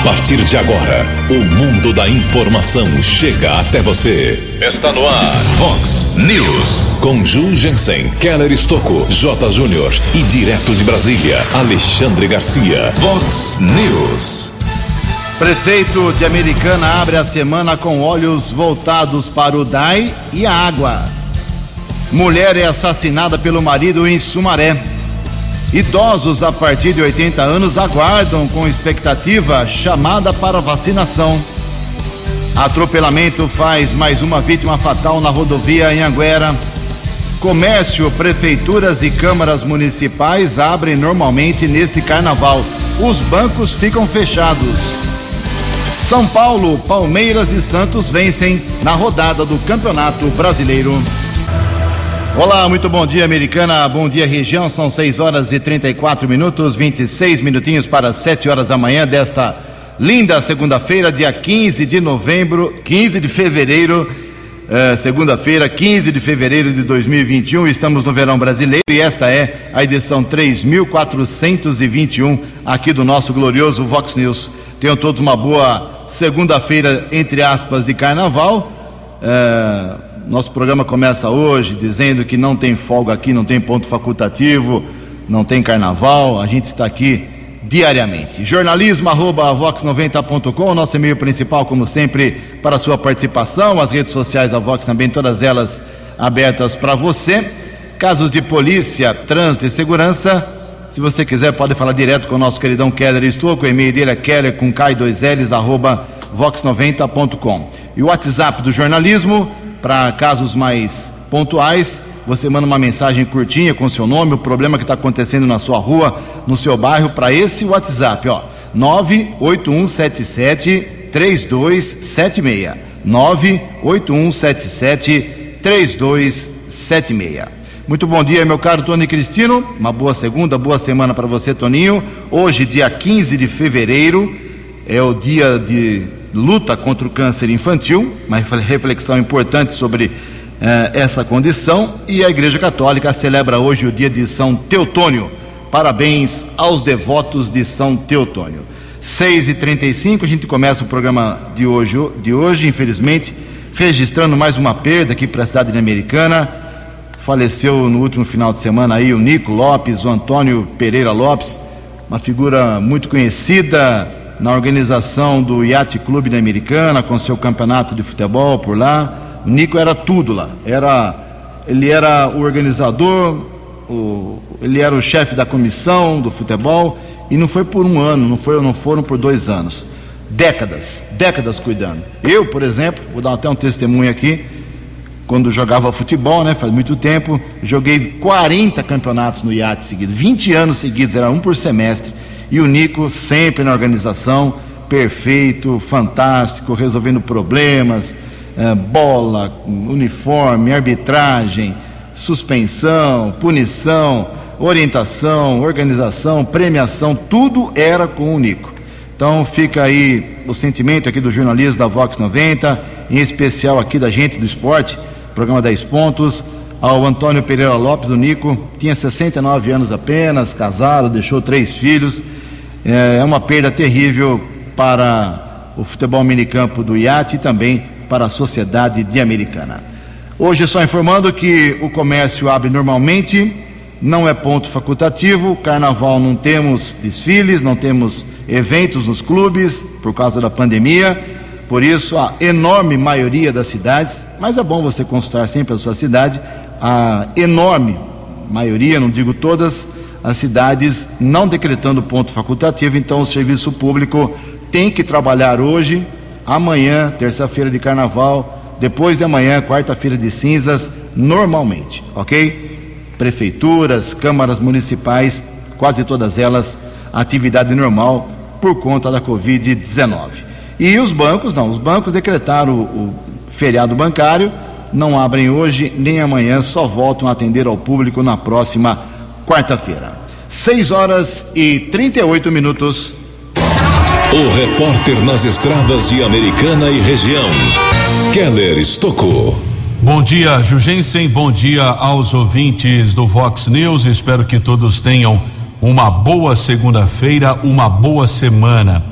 A partir de agora, o mundo da informação chega até você. Está no ar, Fox News. Com Ju Jensen, Keller Estocco, J. Júnior e direto de Brasília, Alexandre Garcia. Fox News. Prefeito de Americana abre a semana com olhos voltados para o DAI e a água. Mulher é assassinada pelo marido em Sumaré. Idosos a partir de 80 anos aguardam com expectativa chamada para vacinação. Atropelamento faz mais uma vítima fatal na rodovia em Anguera. Comércio, prefeituras e câmaras municipais abrem normalmente neste carnaval. Os bancos ficam fechados. São Paulo, Palmeiras e Santos vencem na rodada do Campeonato Brasileiro. Olá, muito bom dia, americana. Bom dia, região. São 6 horas e 34 minutos, 26 minutinhos para 7 horas da manhã desta linda segunda-feira, dia 15 de novembro, 15 de fevereiro, uh, segunda-feira, 15 de fevereiro de 2021. Estamos no verão brasileiro e esta é a edição 3421 aqui do nosso glorioso Vox News. Tenham todos uma boa segunda-feira, entre aspas, de carnaval. Uh, nosso programa começa hoje dizendo que não tem folga aqui, não tem ponto facultativo, não tem carnaval. A gente está aqui diariamente. Jornalismo vox90.com, nosso e-mail principal, como sempre, para sua participação. As redes sociais da Vox também, todas elas abertas para você. Casos de polícia, trânsito e segurança. Se você quiser, pode falar direto com o nosso queridão Keller Estouco. O e-mail dele é keller com K2Ls, arroba vox90.com. E o WhatsApp do jornalismo, para casos mais pontuais, você manda uma mensagem curtinha com seu nome, o problema que está acontecendo na sua rua, no seu bairro, para esse WhatsApp, ó, 98177 3276. 98177 3276. Muito bom dia, meu caro Tony Cristino. Uma boa segunda, boa semana para você, Toninho. Hoje, dia 15 de fevereiro, é o dia de luta contra o câncer infantil, uma reflexão importante sobre eh, essa condição. E a Igreja Católica celebra hoje o dia de São Teotônio. Parabéns aos devotos de São Teotônio. 6h35, a gente começa o programa de hoje, de hoje, infelizmente, registrando mais uma perda aqui para a cidade americana. Faleceu no último final de semana aí o Nico Lopes, o Antônio Pereira Lopes, uma figura muito conhecida na organização do Yacht Clube da Americana, com seu campeonato de futebol por lá. O Nico era tudo lá. Era, ele era o organizador, o, ele era o chefe da comissão do futebol e não foi por um ano, não, foi, não foram por dois anos. Décadas, décadas cuidando. Eu, por exemplo, vou dar até um testemunho aqui, quando jogava futebol, né, faz muito tempo, joguei 40 campeonatos no iate seguido, 20 anos seguidos, era um por semestre. E o Nico sempre na organização, perfeito, fantástico, resolvendo problemas, é, bola, uniforme, arbitragem, suspensão, punição, orientação, organização, premiação, tudo era com o Nico. Então fica aí o sentimento aqui do jornalismo da Vox 90, em especial aqui da gente do esporte, programa 10 pontos, ao Antônio Pereira Lopes, o Nico, tinha 69 anos apenas, casado, deixou três filhos é, é uma perda terrível para o futebol minicampo do IAT e também para a sociedade de Americana. Hoje só informando que o comércio abre normalmente, não é ponto facultativo, carnaval não temos desfiles, não temos eventos nos clubes por causa da pandemia, por isso a enorme maioria das cidades, mas é bom você consultar sempre a sua cidade, a enorme maioria, não digo todas, as cidades não decretando ponto facultativo, então o serviço público tem que trabalhar hoje, amanhã, terça-feira de carnaval, depois de amanhã, quarta-feira de cinzas, normalmente, ok? Prefeituras, câmaras municipais, quase todas elas, atividade normal por conta da Covid-19. E os bancos, não, os bancos decretaram o, o feriado bancário, não abrem hoje nem amanhã, só voltam a atender ao público na próxima quarta-feira. 6 horas e 38 minutos. O repórter nas estradas de Americana e região, Keller Estocou. Bom dia, Jugensen. Bom dia aos ouvintes do Vox News. Espero que todos tenham uma boa segunda-feira, uma boa semana.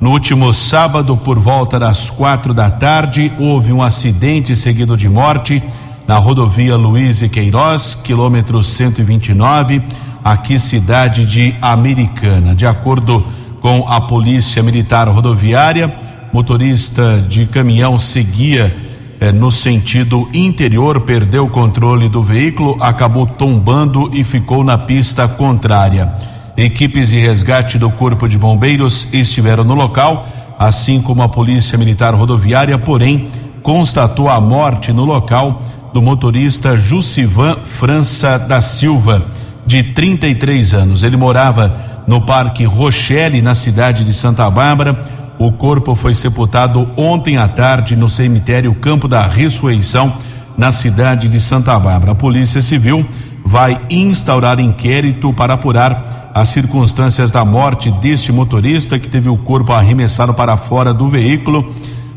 No último sábado, por volta das quatro da tarde, houve um acidente seguido de morte na rodovia Luiz e Queiroz, quilômetro 129, aqui cidade de Americana. De acordo com a Polícia Militar Rodoviária, motorista de caminhão seguia eh, no sentido interior, perdeu o controle do veículo, acabou tombando e ficou na pista contrária. Equipes de resgate do Corpo de Bombeiros estiveram no local, assim como a Polícia Militar Rodoviária, porém, constatou a morte no local do motorista Jussivan França da Silva, de 33 anos. Ele morava no Parque Rochelle, na cidade de Santa Bárbara. O corpo foi sepultado ontem à tarde no cemitério Campo da Ressurreição, na cidade de Santa Bárbara. A Polícia Civil vai instaurar inquérito para apurar as circunstâncias da morte deste motorista que teve o corpo arremessado para fora do veículo.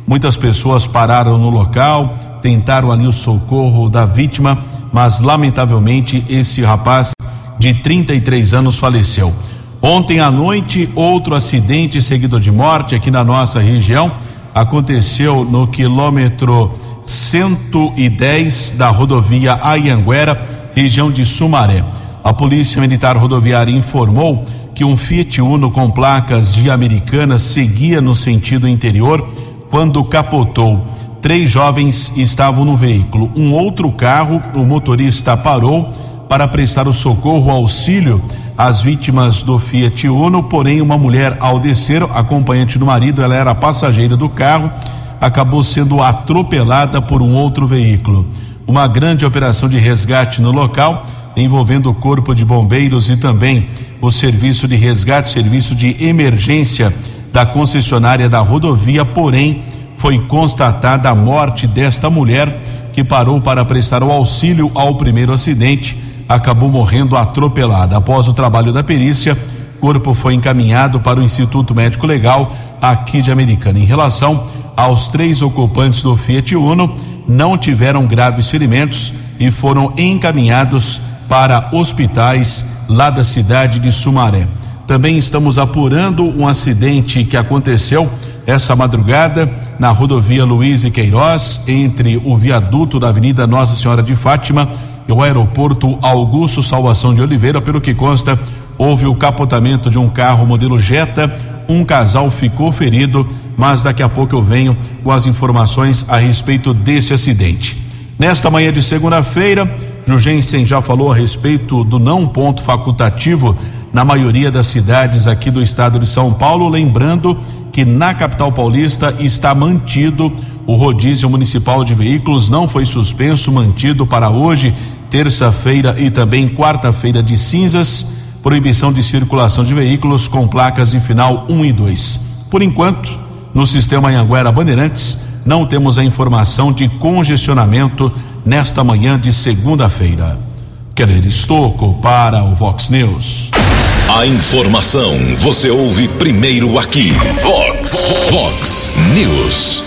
Muitas pessoas pararam no local, tentaram ali o socorro da vítima, mas lamentavelmente esse rapaz de 33 anos faleceu. Ontem à noite, outro acidente seguido de morte aqui na nossa região aconteceu no quilômetro 110 da rodovia Ayanguera, região de Sumaré. A Polícia Militar Rodoviária informou que um Fiat Uno com placas de Americana seguia no sentido interior quando capotou. Três jovens estavam no veículo. Um outro carro, o motorista parou para prestar o socorro auxílio às vítimas do Fiat Uno, porém uma mulher ao descer, acompanhante do marido, ela era passageira do carro, acabou sendo atropelada por um outro veículo. Uma grande operação de resgate no local envolvendo o Corpo de Bombeiros e também o Serviço de Resgate, Serviço de Emergência da concessionária da rodovia, porém foi constatada a morte desta mulher que parou para prestar o auxílio ao primeiro acidente, acabou morrendo atropelada. Após o trabalho da perícia, o corpo foi encaminhado para o Instituto Médico Legal aqui de Americana. Em relação aos três ocupantes do Fiat Uno, não tiveram graves ferimentos e foram encaminhados para hospitais lá da cidade de Sumaré. Também estamos apurando um acidente que aconteceu essa madrugada na rodovia Luiz e Queiroz, entre o viaduto da Avenida Nossa Senhora de Fátima e o aeroporto Augusto Salvação de Oliveira. Pelo que consta, houve o capotamento de um carro modelo Jetta. Um casal ficou ferido, mas daqui a pouco eu venho com as informações a respeito desse acidente. Nesta manhã de segunda-feira, Jugensen já falou a respeito do não ponto facultativo na maioria das cidades aqui do estado de São Paulo, lembrando que na capital paulista está mantido o rodízio municipal de veículos, não foi suspenso, mantido para hoje, terça-feira e também quarta-feira de cinzas, proibição de circulação de veículos com placas de final 1 e 2. Por enquanto, no sistema Anhanguera Bandeirantes, não temos a informação de congestionamento nesta manhã de segunda-feira. Keller Estocco para o Vox News. A informação você ouve primeiro aqui. Vox, Vox News.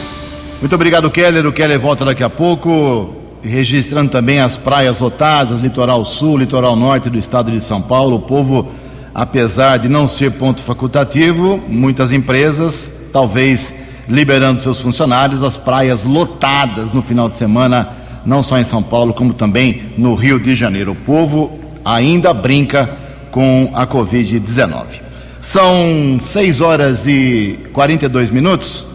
Muito obrigado, Keller. O Keller volta daqui a pouco, registrando também as praias lotadas, litoral sul, litoral norte do estado de São Paulo. O povo, apesar de não ser ponto facultativo, muitas empresas, talvez liberando seus funcionários, as praias lotadas no final de semana não só em São Paulo, como também no Rio de Janeiro. O povo ainda brinca com a Covid-19. São 6 horas e 42 minutos.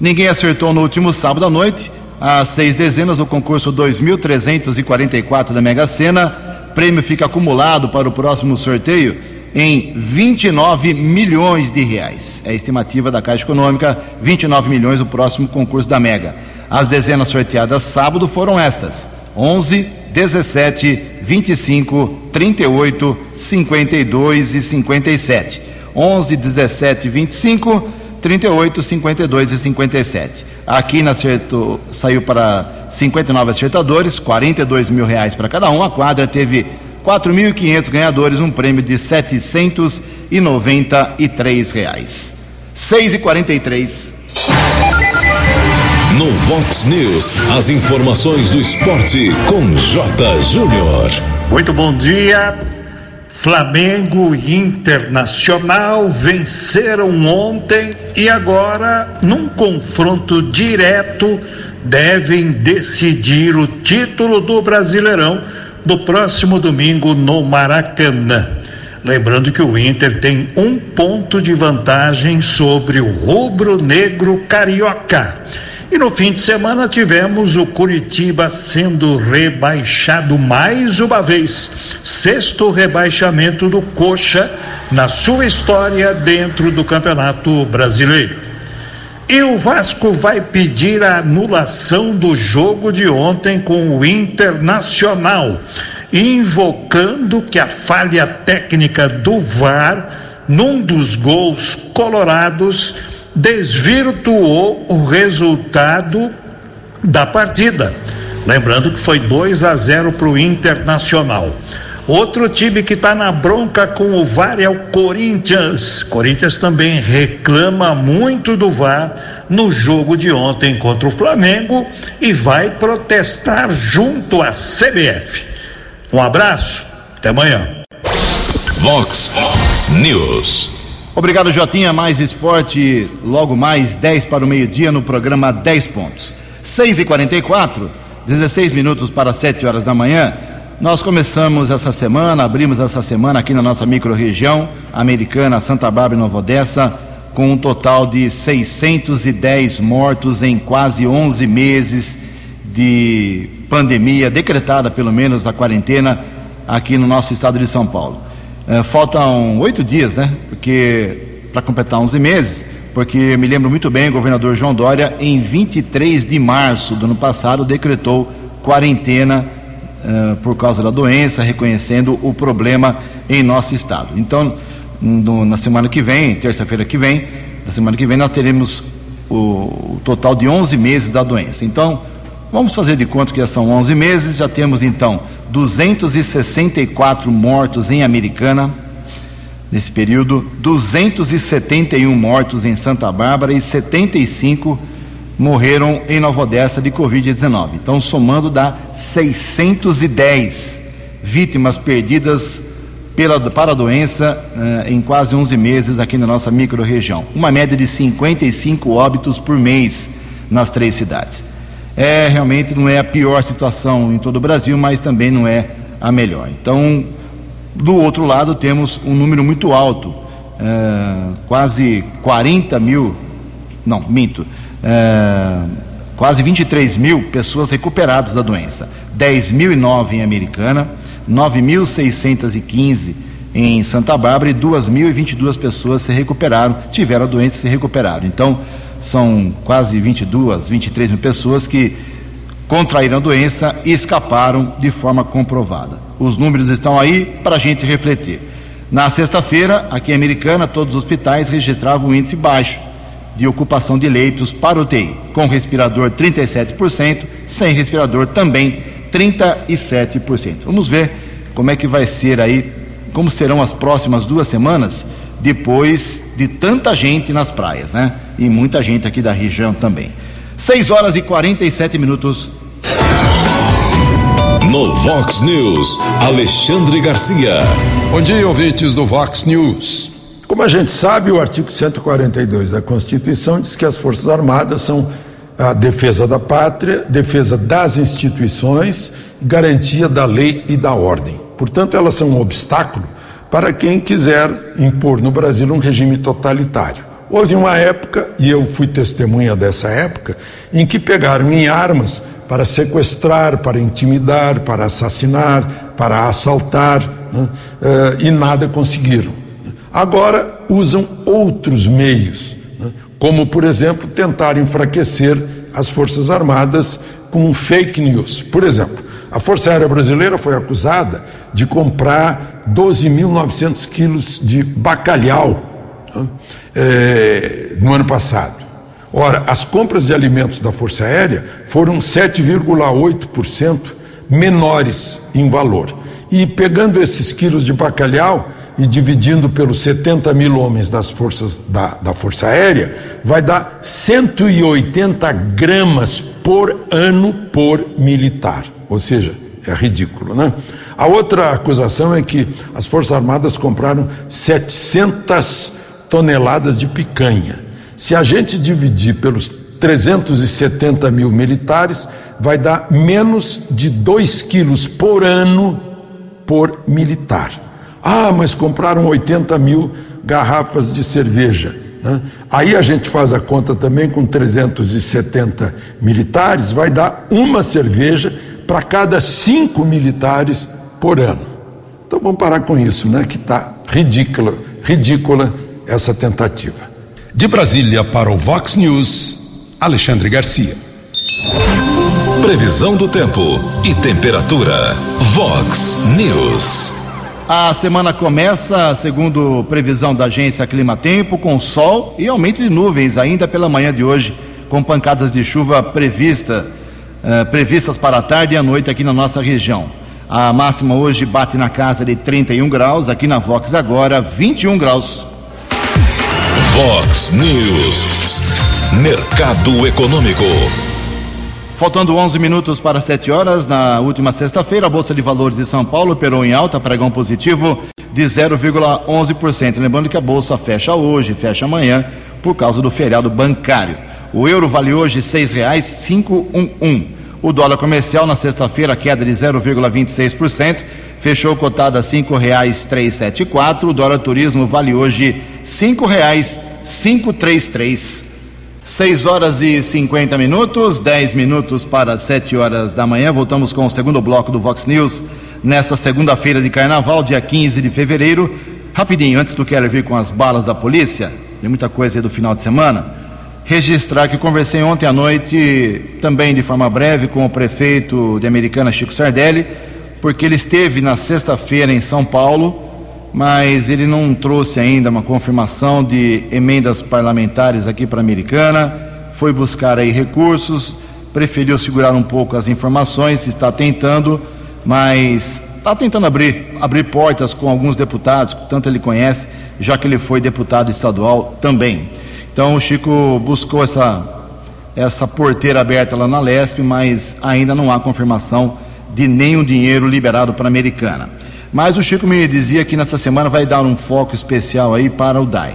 Ninguém acertou no último sábado à noite as seis dezenas do concurso 2.344 da Mega Sena. Prêmio fica acumulado para o próximo sorteio em 29 milhões de reais. É a estimativa da Caixa Econômica, 29 milhões o próximo concurso da Mega. As dezenas sorteadas sábado foram estas: 11, 17, 25, 38, 52 e 57. 11, 17, 25, 38, 52 e 57. Aqui na saiu para 59 acertadores, 42 mil reais para cada um. A quadra teve 4.500 ganhadores, um prêmio de 793 reais. 6 e 43. No Vox News, as informações do esporte com J. Júnior. Muito bom dia. Flamengo e Internacional venceram ontem e agora, num confronto direto, devem decidir o título do Brasileirão do próximo domingo no Maracanã. Lembrando que o Inter tem um ponto de vantagem sobre o rubro-negro carioca. E no fim de semana tivemos o Curitiba sendo rebaixado mais uma vez. Sexto rebaixamento do Coxa na sua história dentro do Campeonato Brasileiro. E o Vasco vai pedir a anulação do jogo de ontem com o Internacional, invocando que a falha técnica do VAR num dos gols colorados desvirtuou o resultado da partida. Lembrando que foi 2 a 0 para o Internacional. Outro time que está na bronca com o VAR é o Corinthians. Corinthians também reclama muito do VAR no jogo de ontem contra o Flamengo e vai protestar junto à CBF. Um abraço, até amanhã. Vox News. Obrigado, Jotinha. Mais esporte, logo mais 10 para o meio-dia no programa 10 pontos. 6 e 44 16 minutos para 7 horas da manhã. Nós começamos essa semana, abrimos essa semana aqui na nossa microrregião americana, Santa Bárbara e Nova Odessa, com um total de 610 mortos em quase 11 meses de pandemia, decretada pelo menos a quarentena aqui no nosso estado de São Paulo. É, faltam oito dias, né? Porque para completar 11 meses, porque me lembro muito bem, o governador João Dória, em 23 de março do ano passado, decretou quarentena uh, por causa da doença, reconhecendo o problema em nosso estado. Então, no, na semana que vem, terça-feira que vem, na semana que vem, nós teremos o, o, total de 11 meses da doença. Então, vamos fazer de conta que já são 11 meses, já temos então 264 mortos em Americana nesse período, 271 mortos em Santa Bárbara e 75 morreram em Nova Odessa de Covid-19. Então, somando, dá 610 vítimas perdidas pela, para a doença eh, em quase 11 meses aqui na nossa microrregião. Uma média de 55 óbitos por mês nas três cidades é realmente não é a pior situação em todo o Brasil, mas também não é a melhor. Então, do outro lado, temos um número muito alto, é, quase 40 mil, não, minto, é, quase 23 mil pessoas recuperadas da doença. 10.009 em Americana, 9.615 em Santa Bárbara e 2.022 pessoas se recuperaram, tiveram a doença e se recuperaram. Então, são quase 22, 23 mil pessoas que contraíram a doença e escaparam de forma comprovada. Os números estão aí para a gente refletir. Na sexta-feira, aqui em Americana, todos os hospitais registravam um índice baixo de ocupação de leitos para UTI, com respirador 37%, sem respirador também 37%. Vamos ver como é que vai ser aí, como serão as próximas duas semanas depois de tanta gente nas praias, né? E muita gente aqui da região também. 6 horas e 47 minutos. No Vox News, Alexandre Garcia. Bom dia, ouvintes do Vox News. Como a gente sabe, o artigo 142 da Constituição diz que as Forças Armadas são a defesa da pátria, defesa das instituições, garantia da lei e da ordem. Portanto, elas são um obstáculo para quem quiser impor no Brasil um regime totalitário. Houve uma época, e eu fui testemunha dessa época, em que pegaram em armas para sequestrar, para intimidar, para assassinar, para assaltar, né? uh, e nada conseguiram. Agora usam outros meios, né? como, por exemplo, tentar enfraquecer as Forças Armadas com fake news. Por exemplo, a Força Aérea Brasileira foi acusada de comprar 12.900 quilos de bacalhau é, no ano passado. Ora, as compras de alimentos da Força Aérea foram 7,8% menores em valor. E pegando esses quilos de bacalhau e dividindo pelos 70 mil homens das forças da, da Força Aérea, vai dar 180 gramas por ano por militar ou seja, é ridículo, né? A outra acusação é que as Forças Armadas compraram 700 toneladas de picanha. Se a gente dividir pelos 370 mil militares, vai dar menos de 2 quilos por ano por militar. Ah, mas compraram 80 mil garrafas de cerveja. Né? Aí a gente faz a conta também com 370 militares, vai dar uma cerveja para cada cinco militares por ano. Então vamos parar com isso, né? Que está ridícula, ridícula essa tentativa. De Brasília para o Vox News, Alexandre Garcia. Previsão do tempo e temperatura. Vox News. A semana começa, segundo previsão da agência Clima Tempo, com sol e aumento de nuvens ainda pela manhã de hoje, com pancadas de chuva prevista, eh, previstas para a tarde e a noite aqui na nossa região. A máxima hoje bate na casa de 31 graus, aqui na Vox agora 21 graus. Vox News. Mercado Econômico. Faltando 11 minutos para 7 horas, na última sexta-feira, a Bolsa de Valores de São Paulo operou em alta, pregão positivo de 0,11%. Lembrando que a Bolsa fecha hoje, fecha amanhã, por causa do feriado bancário. O euro vale hoje R$ 6,511. O dólar comercial na sexta-feira, queda de 0,26%, fechou cotado a R$ 5,374. O dólar turismo vale hoje R$ 5,533. 6 horas e 50 minutos, 10 minutos para 7 horas da manhã. Voltamos com o segundo bloco do Vox News nesta segunda-feira de carnaval, dia 15 de fevereiro. Rapidinho, antes do Keller vir com as balas da polícia, tem muita coisa aí do final de semana. Registrar que conversei ontem à noite, também de forma breve, com o prefeito de Americana, Chico Sardelli, porque ele esteve na sexta-feira em São Paulo mas ele não trouxe ainda uma confirmação de emendas parlamentares aqui para Americana, foi buscar aí recursos, preferiu segurar um pouco as informações, está tentando, mas está tentando abrir, abrir portas com alguns deputados, tanto ele conhece, já que ele foi deputado estadual também. Então o Chico buscou essa, essa porteira aberta lá na Lesp, mas ainda não há confirmação de nenhum dinheiro liberado para a Americana. Mas o Chico me dizia que nessa semana vai dar um foco especial aí para o DAI.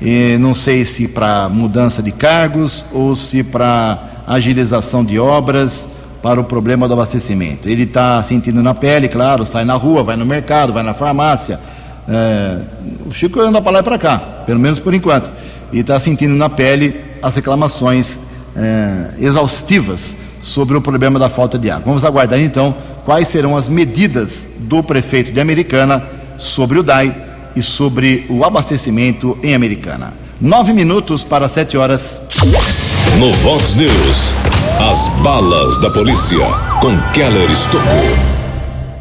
E não sei se para mudança de cargos ou se para agilização de obras para o problema do abastecimento. Ele está sentindo na pele, claro, sai na rua, vai no mercado, vai na farmácia. É, o Chico anda para lá e para cá, pelo menos por enquanto. E está sentindo na pele as reclamações é, exaustivas sobre o problema da falta de água. Vamos aguardar então quais serão as medidas do prefeito de Americana sobre o DAI e sobre o abastecimento em Americana. Nove minutos para sete horas. No Vox News, as balas da polícia com Keller Estocou.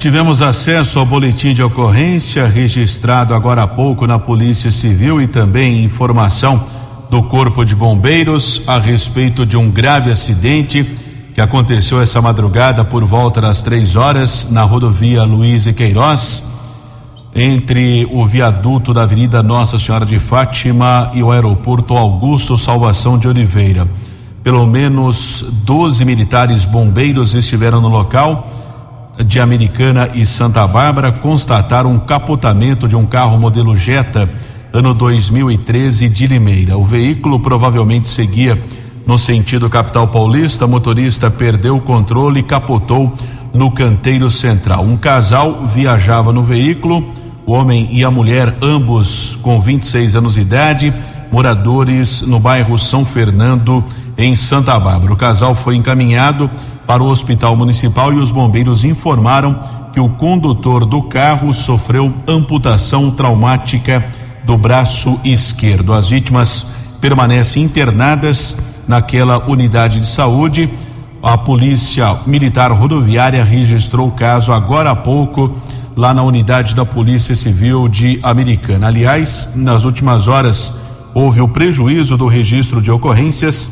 Tivemos acesso ao boletim de ocorrência registrado agora há pouco na Polícia Civil e também informação do Corpo de Bombeiros a respeito de um grave acidente que aconteceu essa madrugada por volta das três horas na rodovia Luiz e Queiroz, entre o viaduto da Avenida Nossa Senhora de Fátima e o aeroporto Augusto Salvação de Oliveira. Pelo menos 12 militares bombeiros estiveram no local de Americana e Santa Bárbara, constataram um capotamento de um carro modelo Jetta, ano 2013, de Limeira. O veículo provavelmente seguia no sentido capital paulista, motorista perdeu o controle e capotou no canteiro central. Um casal viajava no veículo, o homem e a mulher, ambos com 26 anos de idade, moradores no bairro São Fernando, em Santa Bárbara. O casal foi encaminhado para o hospital municipal e os bombeiros informaram que o condutor do carro sofreu amputação traumática do braço esquerdo. As vítimas permanecem internadas naquela unidade de saúde. A Polícia Militar Rodoviária registrou o caso agora há pouco lá na unidade da Polícia Civil de Americana. Aliás, nas últimas horas houve o prejuízo do registro de ocorrências,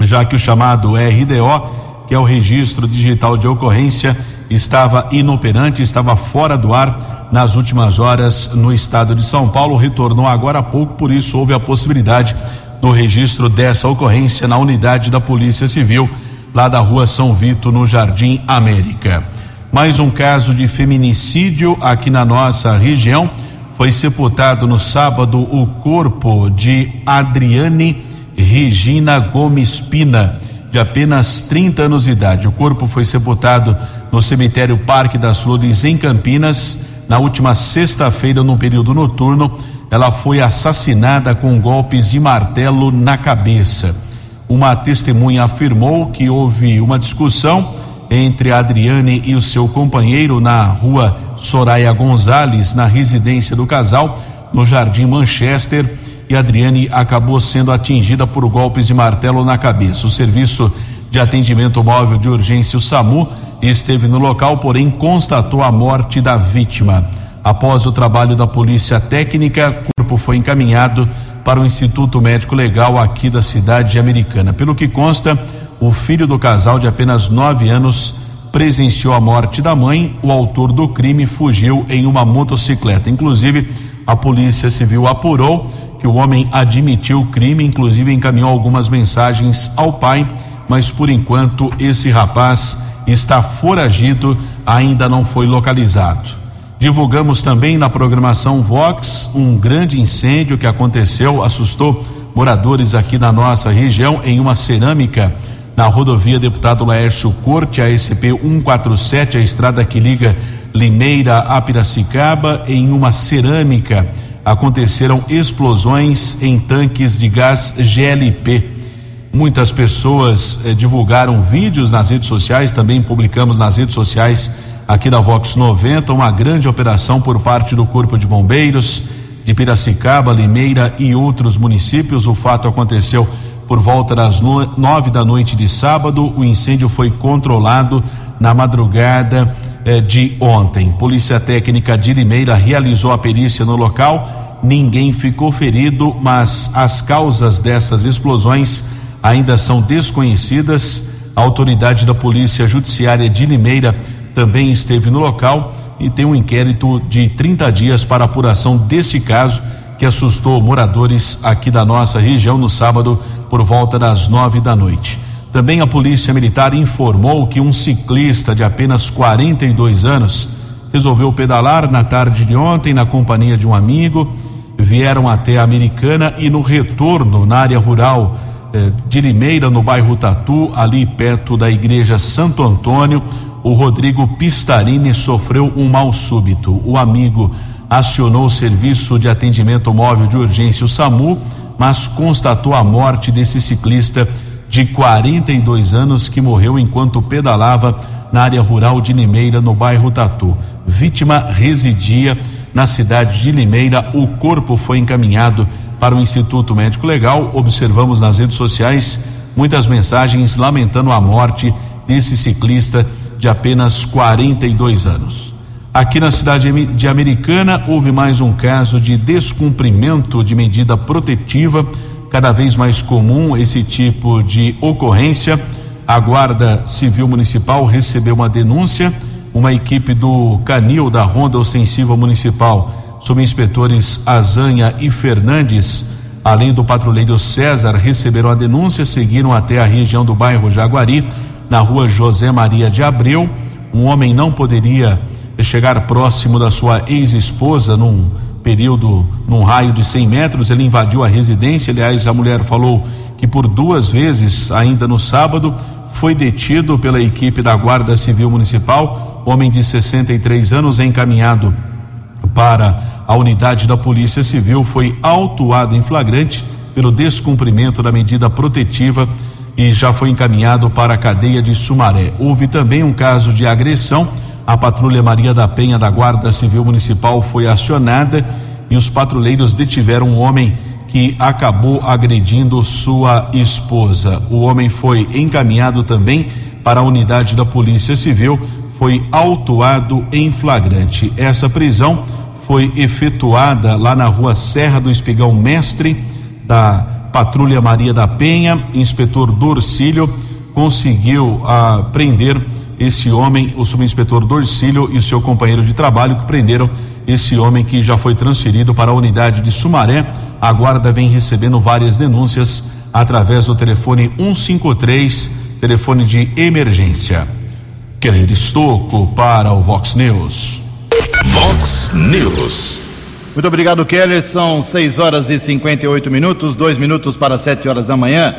já que o chamado RDO, que é o registro digital de ocorrência, estava inoperante, estava fora do ar nas últimas horas no estado de São Paulo, retornou agora há pouco, por isso houve a possibilidade do registro dessa ocorrência na unidade da Polícia Civil, lá da rua São Vito, no Jardim América. Mais um caso de feminicídio aqui na nossa região. Foi sepultado no sábado o corpo de Adriane Regina Gomes Pina, de apenas 30 anos de idade. O corpo foi sepultado no cemitério Parque das Flores, em Campinas, na última sexta-feira, no período noturno. Ela foi assassinada com golpes de martelo na cabeça. Uma testemunha afirmou que houve uma discussão entre Adriane e o seu companheiro na rua Soraya Gonzalez, na residência do casal, no Jardim Manchester, e Adriane acabou sendo atingida por golpes de martelo na cabeça. O serviço de atendimento móvel de urgência, o SAMU, esteve no local, porém constatou a morte da vítima. Após o trabalho da polícia técnica, o corpo foi encaminhado para o Instituto Médico Legal aqui da cidade americana. Pelo que consta, o filho do casal de apenas nove anos presenciou a morte da mãe. O autor do crime fugiu em uma motocicleta. Inclusive, a Polícia Civil apurou que o homem admitiu o crime, inclusive encaminhou algumas mensagens ao pai, mas por enquanto esse rapaz está foragido, ainda não foi localizado. Divulgamos também na programação Vox um grande incêndio que aconteceu, assustou moradores aqui da nossa região em uma cerâmica na rodovia Deputado Laércio Corte, a SP 147, a estrada que liga Limeira a Piracicaba, em uma cerâmica aconteceram explosões em tanques de gás GLP. Muitas pessoas eh, divulgaram vídeos nas redes sociais, também publicamos nas redes sociais aqui da Vox 90, uma grande operação por parte do Corpo de Bombeiros de Piracicaba, Limeira e outros municípios. O fato aconteceu por volta das nove da noite de sábado. O incêndio foi controlado na madrugada eh, de ontem. Polícia Técnica de Limeira realizou a perícia no local. Ninguém ficou ferido, mas as causas dessas explosões ainda são desconhecidas. A autoridade da Polícia Judiciária de Limeira também esteve no local e tem um inquérito de 30 dias para apuração deste caso que assustou moradores aqui da nossa região no sábado por volta das nove da noite. Também a Polícia Militar informou que um ciclista de apenas 42 anos resolveu pedalar na tarde de ontem na companhia de um amigo. Vieram até a Americana e no retorno na área rural eh, de Limeira, no bairro Tatu, ali perto da igreja Santo Antônio, o Rodrigo Pistarini sofreu um mal súbito. O amigo acionou o serviço de atendimento móvel de urgência, o SAMU, mas constatou a morte desse ciclista de 42 anos que morreu enquanto pedalava na área rural de Limeira, no bairro Tatu. Vítima residia na cidade de Limeira. O corpo foi encaminhado para o Instituto Médico Legal. Observamos nas redes sociais muitas mensagens lamentando a morte desse ciclista de apenas 42 anos. Aqui na cidade de Americana houve mais um caso de descumprimento de medida protetiva, cada vez mais comum esse tipo de ocorrência. A Guarda Civil Municipal recebeu uma denúncia, uma equipe do Canil da Ronda Ostensiva Municipal, subinspetores Azanha e Fernandes, além do patrulheiro César, receberam a denúncia, seguiram até a região do bairro Jaguari, na rua José Maria de Abreu. Um homem não poderia chegar próximo da sua ex-esposa num período, num raio de 100 metros, ele invadiu a residência. Aliás, a mulher falou que por duas vezes, ainda no sábado, foi detido pela equipe da Guarda Civil Municipal. Homem de 63 anos, encaminhado para a unidade da Polícia Civil, foi autuado em flagrante pelo descumprimento da medida protetiva e já foi encaminhado para a cadeia de Sumaré. Houve também um caso de agressão a patrulha Maria da Penha da Guarda Civil Municipal foi acionada e os patrulheiros detiveram um homem que acabou agredindo sua esposa. O homem foi encaminhado também para a unidade da Polícia Civil, foi autuado em flagrante. Essa prisão foi efetuada lá na rua Serra do Espigão Mestre, da Patrulha Maria da Penha. Inspetor Dorcílio conseguiu ah, prender esse homem, o subinspetor Dorcílio e o seu companheiro de trabalho que prenderam esse homem que já foi transferido para a unidade de Sumaré. A guarda vem recebendo várias denúncias através do telefone 153, telefone de emergência. Keller Estocco para o Vox News. Vox News. Muito obrigado, Keller. São 6 horas e 58 minutos, dois minutos para 7 horas da manhã.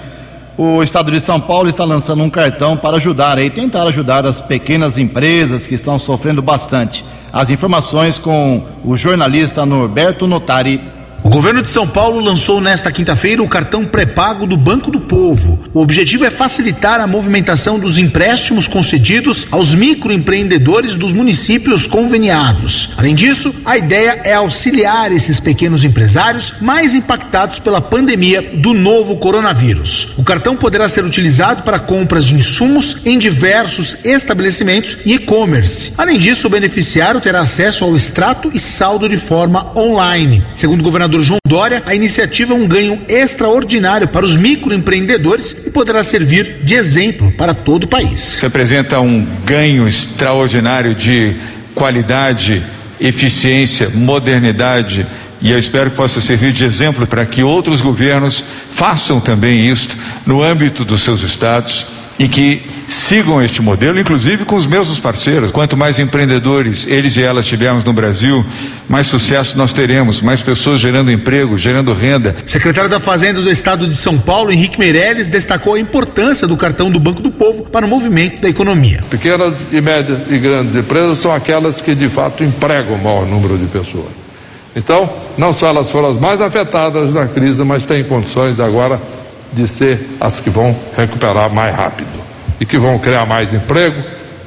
O estado de São Paulo está lançando um cartão para ajudar e tentar ajudar as pequenas empresas que estão sofrendo bastante. As informações com o jornalista Norberto Notari. O governo de São Paulo lançou nesta quinta-feira o cartão pré-pago do Banco do Povo. O objetivo é facilitar a movimentação dos empréstimos concedidos aos microempreendedores dos municípios conveniados. Além disso, a ideia é auxiliar esses pequenos empresários mais impactados pela pandemia do novo coronavírus. O cartão poderá ser utilizado para compras de insumos em diversos estabelecimentos e e-commerce. Além disso, o beneficiário terá acesso ao extrato e saldo de forma online. Segundo o governador governador João Dória, a iniciativa é um ganho extraordinário para os microempreendedores e poderá servir de exemplo para todo o país. Representa um ganho extraordinário de qualidade, eficiência, modernidade e eu espero que possa servir de exemplo para que outros governos façam também isto no âmbito dos seus estados e que sigam este modelo, inclusive com os mesmos parceiros. Quanto mais empreendedores eles e elas tivermos no Brasil, mais sucesso nós teremos, mais pessoas gerando emprego, gerando renda. Secretário da Fazenda do Estado de São Paulo, Henrique Meirelles, destacou a importância do cartão do Banco do Povo para o movimento da economia. Pequenas e médias e grandes empresas são aquelas que de fato empregam o maior número de pessoas. Então, não só elas foram as mais afetadas na crise, mas têm condições agora de ser as que vão recuperar mais rápido e que vão criar mais emprego,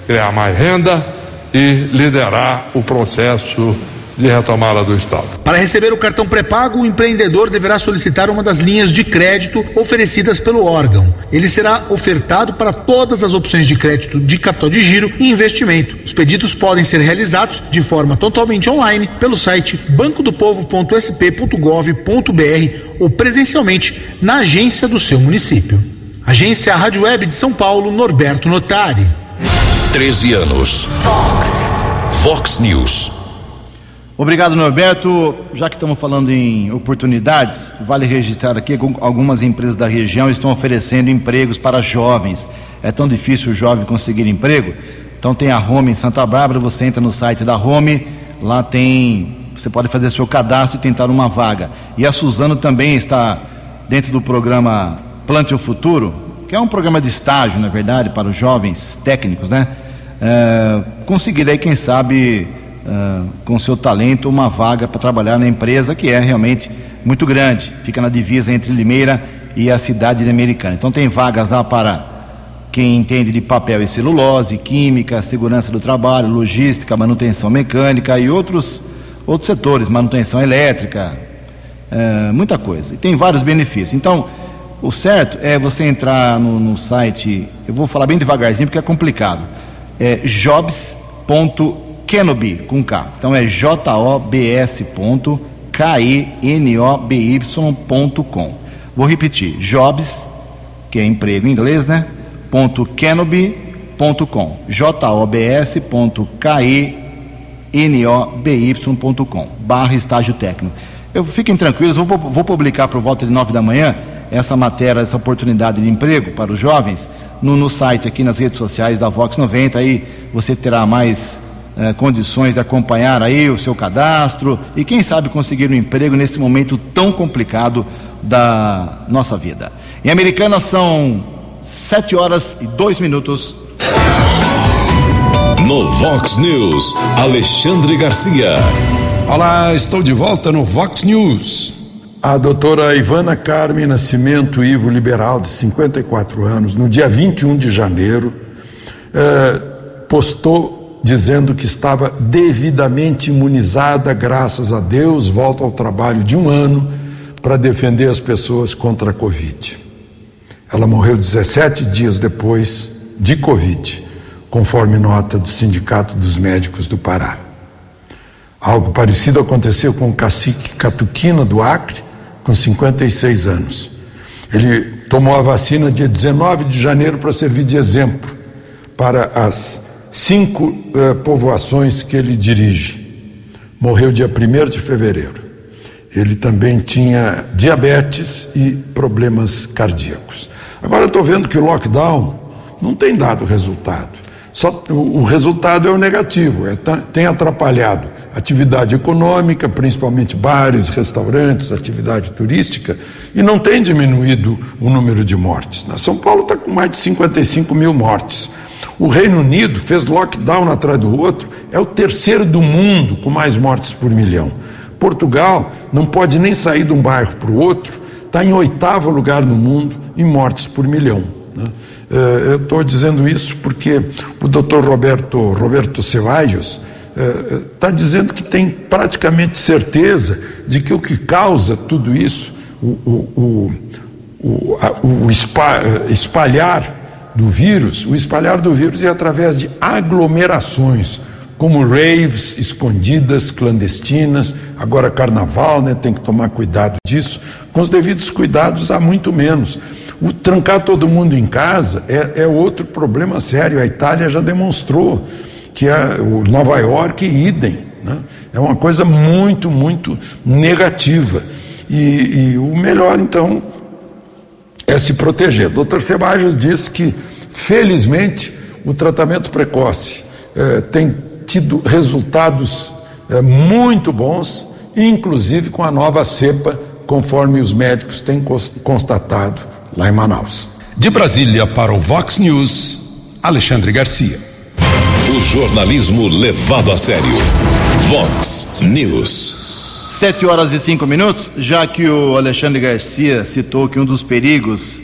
criar mais renda e liderar o processo de retomada do Estado. Para receber o cartão pré-pago, o empreendedor deverá solicitar uma das linhas de crédito oferecidas pelo órgão. Ele será ofertado para todas as opções de crédito de capital de giro e investimento. Os pedidos podem ser realizados de forma totalmente online pelo site bancodopovo.sp.gov.br ou presencialmente na agência do seu município. Agência Rádio Web de São Paulo, Norberto Notari. 13 anos. Fox. Fox News. Obrigado, Norberto. Já que estamos falando em oportunidades, vale registrar aqui que algumas empresas da região estão oferecendo empregos para jovens. É tão difícil o jovem conseguir emprego. Então tem a Home em Santa Bárbara, você entra no site da Home, lá tem, você pode fazer seu cadastro e tentar uma vaga. E a Suzano também está dentro do programa Plante o Futuro, que é um programa de estágio, na verdade, para os jovens técnicos, né? É, conseguir aí, quem sabe, uh, com seu talento uma vaga para trabalhar na empresa que é realmente muito grande, fica na divisa entre Limeira e a cidade de Americana. Então tem vagas lá para quem entende de papel e celulose, química, segurança do trabalho, logística, manutenção mecânica e outros outros setores, manutenção elétrica, uh, muita coisa. E tem vários benefícios. Então o certo é você entrar no, no site, eu vou falar bem devagarzinho porque é complicado, é jobs.com Kenobi com K. Então é J-O-B-S.K-E-N-O-B-Y.com. Vou repetir: jobs, que é emprego em inglês, né? Ponto Kenobi.com. J-O-B-S.K-E-N-O-B-Y.com. Barra estágio técnico. Eu, fiquem tranquilos, vou, vou publicar por volta de nove da manhã essa matéria, essa oportunidade de emprego para os jovens no, no site aqui nas redes sociais da Vox 90. Aí você terá mais eh, condições de acompanhar aí o seu cadastro e quem sabe conseguir um emprego nesse momento tão complicado da nossa vida. Em Americana são sete horas e dois minutos. No Vox News, Alexandre Garcia. Olá, estou de volta no Vox News. A doutora Ivana Carmen Nascimento Ivo Liberal, de 54 anos, no dia 21 de janeiro, eh, postou dizendo que estava devidamente imunizada, graças a Deus, volta ao trabalho de um ano para defender as pessoas contra a Covid. Ela morreu 17 dias depois de Covid, conforme nota do Sindicato dos Médicos do Pará. Algo parecido aconteceu com o cacique Catuquina do Acre, com 56 anos. Ele tomou a vacina dia 19 de janeiro para servir de exemplo para as cinco eh, povoações que ele dirige. Morreu dia 1 de fevereiro. Ele também tinha diabetes e problemas cardíacos. Agora estou vendo que o lockdown não tem dado resultado. Só, o, o resultado é o negativo, é, tem atrapalhado atividade econômica, principalmente bares, restaurantes, atividade turística, e não tem diminuído o número de mortes. Né? São Paulo está com mais de 55 mil mortes. O Reino Unido fez lockdown atrás do outro, é o terceiro do mundo com mais mortes por milhão. Portugal não pode nem sair de um bairro para o outro, está em oitavo lugar no mundo em mortes por milhão. Né? Eh, eu estou dizendo isso porque o doutor Roberto, Roberto Ceballos está dizendo que tem praticamente certeza de que o que causa tudo isso, o, o, o, o espalhar do vírus, o espalhar do vírus é através de aglomerações, como raves escondidas, clandestinas, agora carnaval, né, tem que tomar cuidado disso, com os devidos cuidados há muito menos. O trancar todo mundo em casa é, é outro problema sério, a Itália já demonstrou que é o Nova York idem. Né? É uma coisa muito, muito negativa. E, e, o melhor, então, é se proteger. O doutor Sebajos diz que, felizmente, o tratamento precoce eh, tem tido resultados é, muito bons, inclusive com a nova cepa, conforme os médicos têm constatado lá em Manaus. De Brasília para o Vox News, Alexandre Garcia. O jornalismo levado a sério. Vox News. Sete horas e cinco minutos, já que o Alexandre Garcia citou que um dos perigos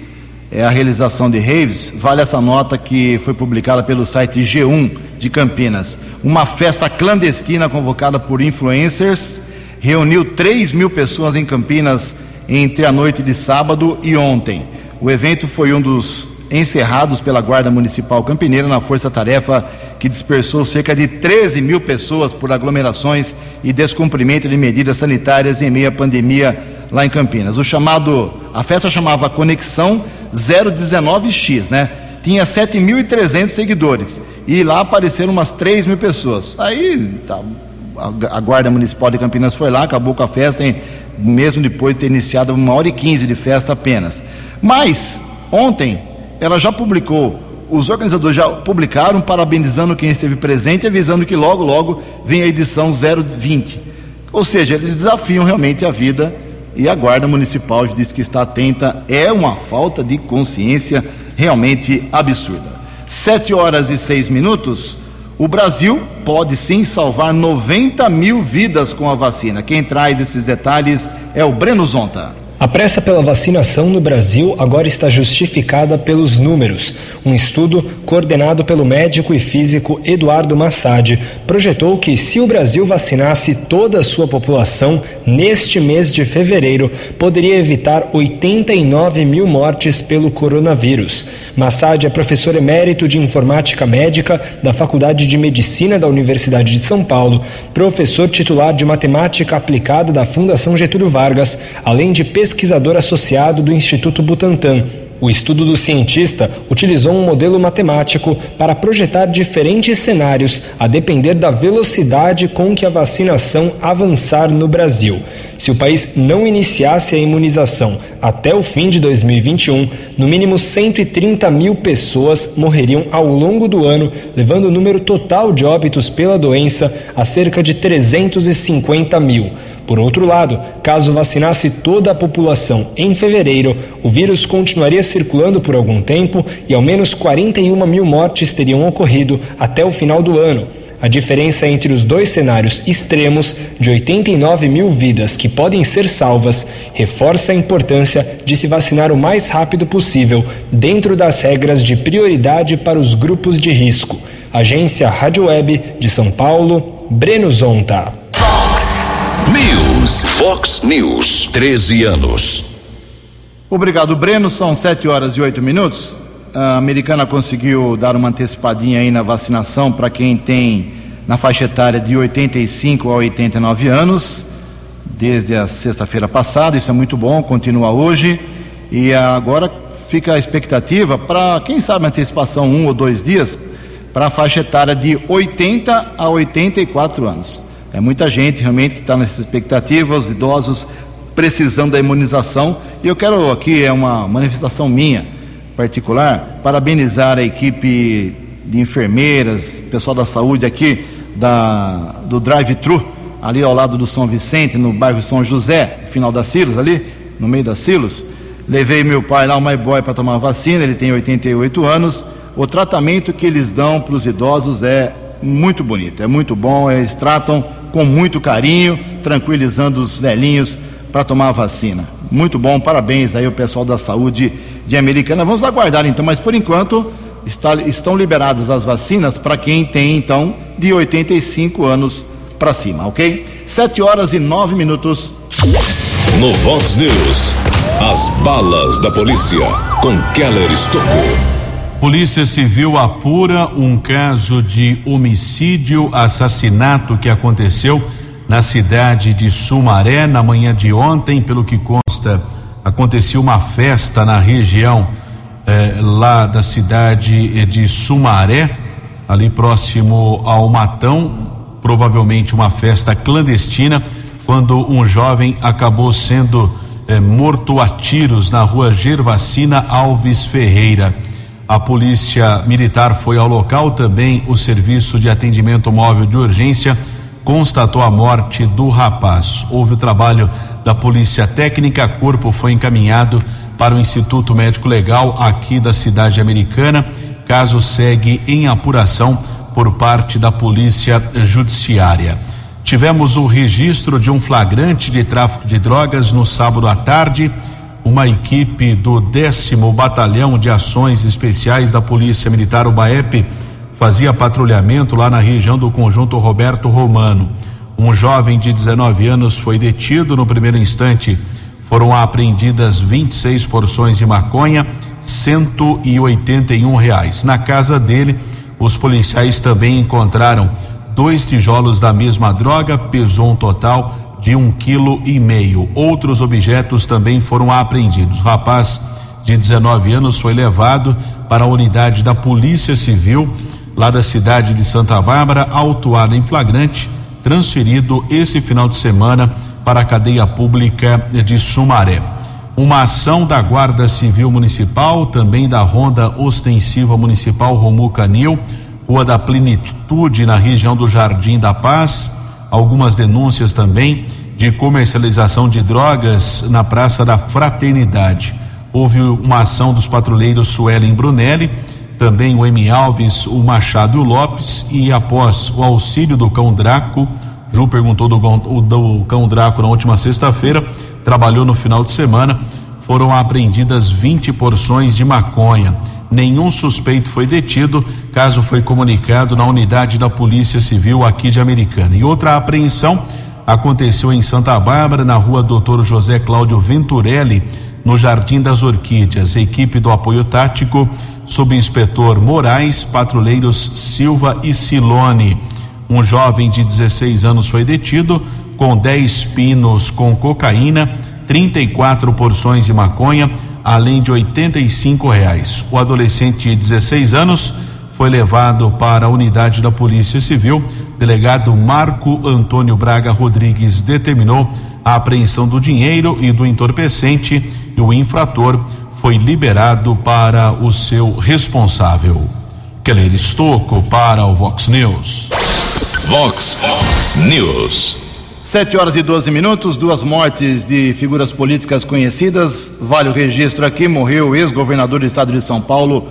é a realização de raves, vale essa nota que foi publicada pelo site G1 de Campinas. Uma festa clandestina convocada por influencers reuniu 3 mil pessoas em Campinas entre a noite de sábado e ontem. O evento foi um dos encerrados pela Guarda Municipal Campineira na força-tarefa que dispersou cerca de 13 mil pessoas por aglomerações e descumprimento de medidas sanitárias em meio à pandemia lá em Campinas. O chamado, a festa chamava Conexão 019X, né? Tinha 7.300 seguidores e lá apareceram umas 3 mil pessoas. Aí tá, a, Guarda Municipal de Campinas foi lá, acabou com a festa, hein, mesmo depois de ter iniciado uma hora e quinze de festa apenas. Mas ontem ela já publicou, os organizadores já publicaram parabenizando quem esteve presente e avisando que logo, logo vem a edição 020. Ou seja, eles desafiam realmente a vida e a Guarda Municipal diz que está atenta. É uma falta de consciência realmente absurda. Sete horas e seis minutos. O Brasil pode sim salvar 90 mil vidas com a vacina. Quem traz esses detalhes é o Breno Zonta. A pressa pela vacinação no Brasil agora está justificada pelos números. Um estudo coordenado pelo médico e físico Eduardo Massad projetou que, se o Brasil vacinasse toda a sua população neste mês de fevereiro, poderia evitar 89 mil mortes pelo coronavírus. Massad é professor emérito de informática médica da Faculdade de Medicina da Universidade de São Paulo, professor titular de matemática aplicada da Fundação Getúlio Vargas, além de pesquisador associado do Instituto Butantan. O estudo do cientista utilizou um modelo matemático para projetar diferentes cenários a depender da velocidade com que a vacinação avançar no Brasil. Se o país não iniciasse a imunização até o fim de 2021, no mínimo 130 mil pessoas morreriam ao longo do ano, levando o número total de óbitos pela doença a cerca de 350 mil. Por outro lado, caso vacinasse toda a população em fevereiro, o vírus continuaria circulando por algum tempo e ao menos 41 mil mortes teriam ocorrido até o final do ano. A diferença entre os dois cenários extremos, de 89 mil vidas que podem ser salvas, reforça a importância de se vacinar o mais rápido possível, dentro das regras de prioridade para os grupos de risco. Agência Rádio Web de São Paulo, Breno Zonta. News. Fox News. 13 anos. Obrigado, Breno. São 7 horas e 8 minutos. A americana conseguiu dar uma antecipadinha aí na vacinação para quem tem na faixa etária de 85 a 89 anos, desde a sexta-feira passada. Isso é muito bom, continua hoje. E agora fica a expectativa para, quem sabe, antecipação um ou dois dias para a faixa etária de 80 a 84 anos. É muita gente realmente que está nessa expectativa, os idosos precisando da imunização. E eu quero aqui, é uma manifestação minha particular, parabenizar a equipe de enfermeiras, pessoal da saúde aqui da, do drive-thru, ali ao lado do São Vicente, no bairro São José, final da Silos, ali, no meio da Silos. Levei meu pai lá, o My Boy, para tomar vacina, ele tem 88 anos. O tratamento que eles dão para os idosos é muito bonito, é muito bom, eles tratam com muito carinho, tranquilizando os velhinhos para tomar a vacina. Muito bom, parabéns aí ao pessoal da saúde de Americana. Vamos aguardar então, mas por enquanto está, estão liberadas as vacinas para quem tem então de 85 anos para cima, ok? 7 horas e 9 minutos. No Vox News, as balas da polícia com Keller Estocou. Polícia Civil apura um caso de homicídio, assassinato que aconteceu na cidade de Sumaré na manhã de ontem. Pelo que consta, aconteceu uma festa na região eh, lá da cidade de Sumaré, ali próximo ao Matão, provavelmente uma festa clandestina, quando um jovem acabou sendo eh, morto a tiros na rua Gervacina Alves Ferreira. A polícia militar foi ao local, também o serviço de atendimento móvel de urgência constatou a morte do rapaz. Houve o trabalho da polícia técnica, corpo foi encaminhado para o Instituto Médico Legal aqui da cidade americana. Caso segue em apuração por parte da Polícia Judiciária. Tivemos o registro de um flagrante de tráfico de drogas no sábado à tarde uma equipe do décimo batalhão de ações especiais da Polícia Militar, o BAEP, fazia patrulhamento lá na região do conjunto Roberto Romano. Um jovem de 19 anos foi detido no primeiro instante. Foram apreendidas 26 porções de maconha, 181 reais. Na casa dele, os policiais também encontraram dois tijolos da mesma droga, pesou um total de um quilo e meio. Outros objetos também foram apreendidos. O rapaz de 19 anos foi levado para a unidade da Polícia Civil lá da cidade de Santa Bárbara, autuado em flagrante, transferido esse final de semana para a cadeia pública de Sumaré. Uma ação da Guarda Civil Municipal, também da Ronda Ostensiva Municipal Romu Canil, Rua da Plenitude, na região do Jardim da Paz. Algumas denúncias também de comercialização de drogas na Praça da Fraternidade. Houve uma ação dos patrulheiros Suelen Brunelli, também o M. Alves, o Machado o Lopes, e após o auxílio do cão Draco, Ju perguntou do, do cão Draco na última sexta-feira, trabalhou no final de semana, foram apreendidas 20 porções de maconha. Nenhum suspeito foi detido, caso foi comunicado na unidade da Polícia Civil aqui de Americana. E outra apreensão aconteceu em Santa Bárbara, na rua Doutor José Cláudio Venturelli, no Jardim das Orquídeas. equipe do apoio tático, subinspetor Moraes, patrulheiros Silva e Silone. Um jovem de 16 anos foi detido com 10 pinos com cocaína, 34 porções de maconha, além de 85 reais. O adolescente de 16 anos foi levado para a unidade da Polícia Civil delegado Marco Antônio Braga Rodrigues determinou a apreensão do dinheiro e do entorpecente e o infrator foi liberado para o seu responsável. Keller Estocco para o Vox News. Vox News. Sete horas e 12 minutos, duas mortes de figuras políticas conhecidas. Vale o registro aqui: morreu o ex-governador do estado de São Paulo,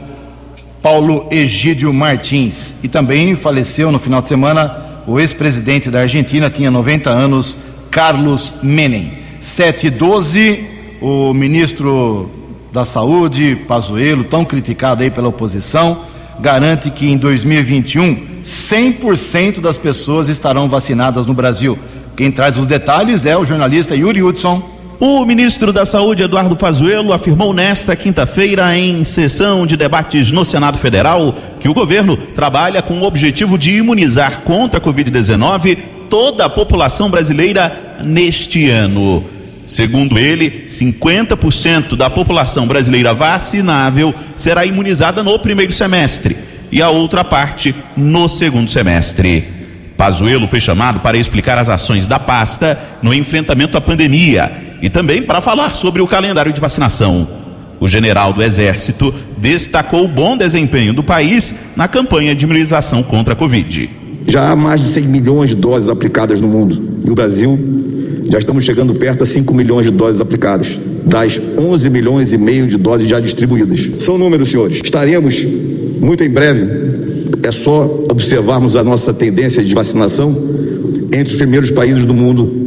Paulo Egídio Martins. E também faleceu no final de semana o ex-presidente da Argentina, tinha 90 anos, Carlos Menem. 7 e 12, o ministro da Saúde, Pazuello, tão criticado aí pela oposição, garante que em 2021 100% das pessoas estarão vacinadas no Brasil. Quem traz os detalhes é o jornalista Yuri Hudson. O ministro da Saúde, Eduardo Pazuello, afirmou nesta quinta-feira, em sessão de debates no Senado Federal, que o governo trabalha com o objetivo de imunizar contra a Covid-19 toda a população brasileira neste ano. Segundo ele, 50% da população brasileira vacinável será imunizada no primeiro semestre e a outra parte no segundo semestre. Pazuello foi chamado para explicar as ações da pasta no enfrentamento à pandemia e também para falar sobre o calendário de vacinação. O general do Exército destacou o bom desempenho do país na campanha de imunização contra a Covid. Já há mais de 100 milhões de doses aplicadas no mundo e o Brasil já estamos chegando perto a 5 milhões de doses aplicadas, das 11 milhões e meio de doses já distribuídas. São números, senhores. Estaremos muito em breve, é só observarmos a nossa tendência de vacinação entre os primeiros países do mundo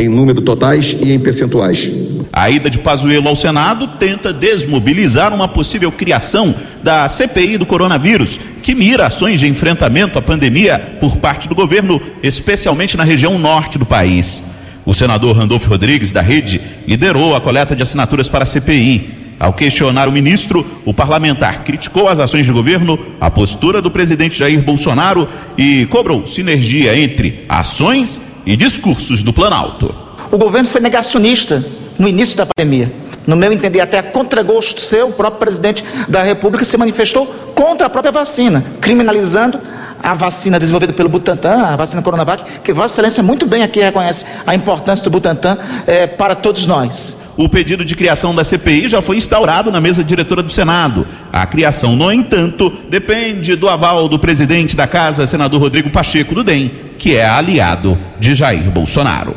em número totais e em percentuais. A ida de Pazuello ao Senado tenta desmobilizar uma possível criação da CPI do coronavírus, que mira ações de enfrentamento à pandemia por parte do governo, especialmente na região norte do país. O senador Randolfo Rodrigues, da Rede, liderou a coleta de assinaturas para a CPI. Ao questionar o ministro, o parlamentar criticou as ações de governo, a postura do presidente Jair Bolsonaro e cobrou sinergia entre ações e discursos do Planalto. O governo foi negacionista no início da pandemia. No meu entender, até a contragosto seu, o próprio presidente da República se manifestou contra a própria vacina, criminalizando a vacina desenvolvida pelo Butantan, a vacina Coronavac, que Vossa Excelência muito bem aqui reconhece a importância do Butantan é, para todos nós. O pedido de criação da CPI já foi instaurado na mesa diretora do Senado. A criação, no entanto, depende do aval do presidente da casa, senador Rodrigo Pacheco do DEM, que é aliado de Jair Bolsonaro.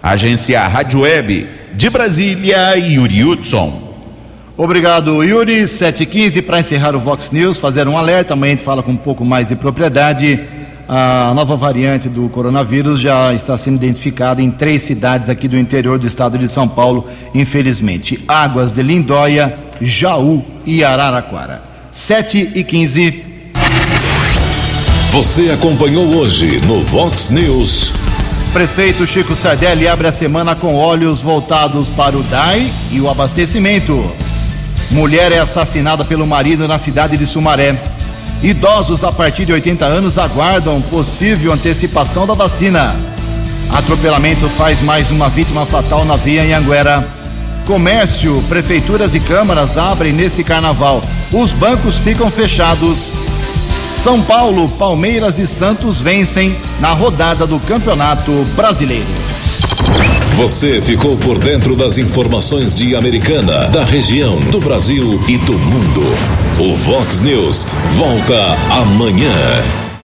Agência Rádio Web de Brasília, Yuri Hudson. Obrigado, Yuri. 7h15 para encerrar o Vox News, fazer um alerta. Amanhã a gente fala com um pouco mais de propriedade. A nova variante do coronavírus já está sendo identificada em três cidades aqui do interior do estado de São Paulo, infelizmente. Águas de Lindóia, Jaú e Araraquara. 7 e 15. Você acompanhou hoje no Vox News. Prefeito Chico Sardelli abre a semana com olhos voltados para o DAI e o abastecimento. Mulher é assassinada pelo marido na cidade de Sumaré. Idosos a partir de 80 anos aguardam possível antecipação da vacina. Atropelamento faz mais uma vítima fatal na via em Anguera. Comércio, prefeituras e câmaras abrem neste carnaval. Os bancos ficam fechados. São Paulo, Palmeiras e Santos vencem na rodada do Campeonato Brasileiro. Você ficou por dentro das informações de Americana, da região, do Brasil e do mundo. O Vox News volta amanhã.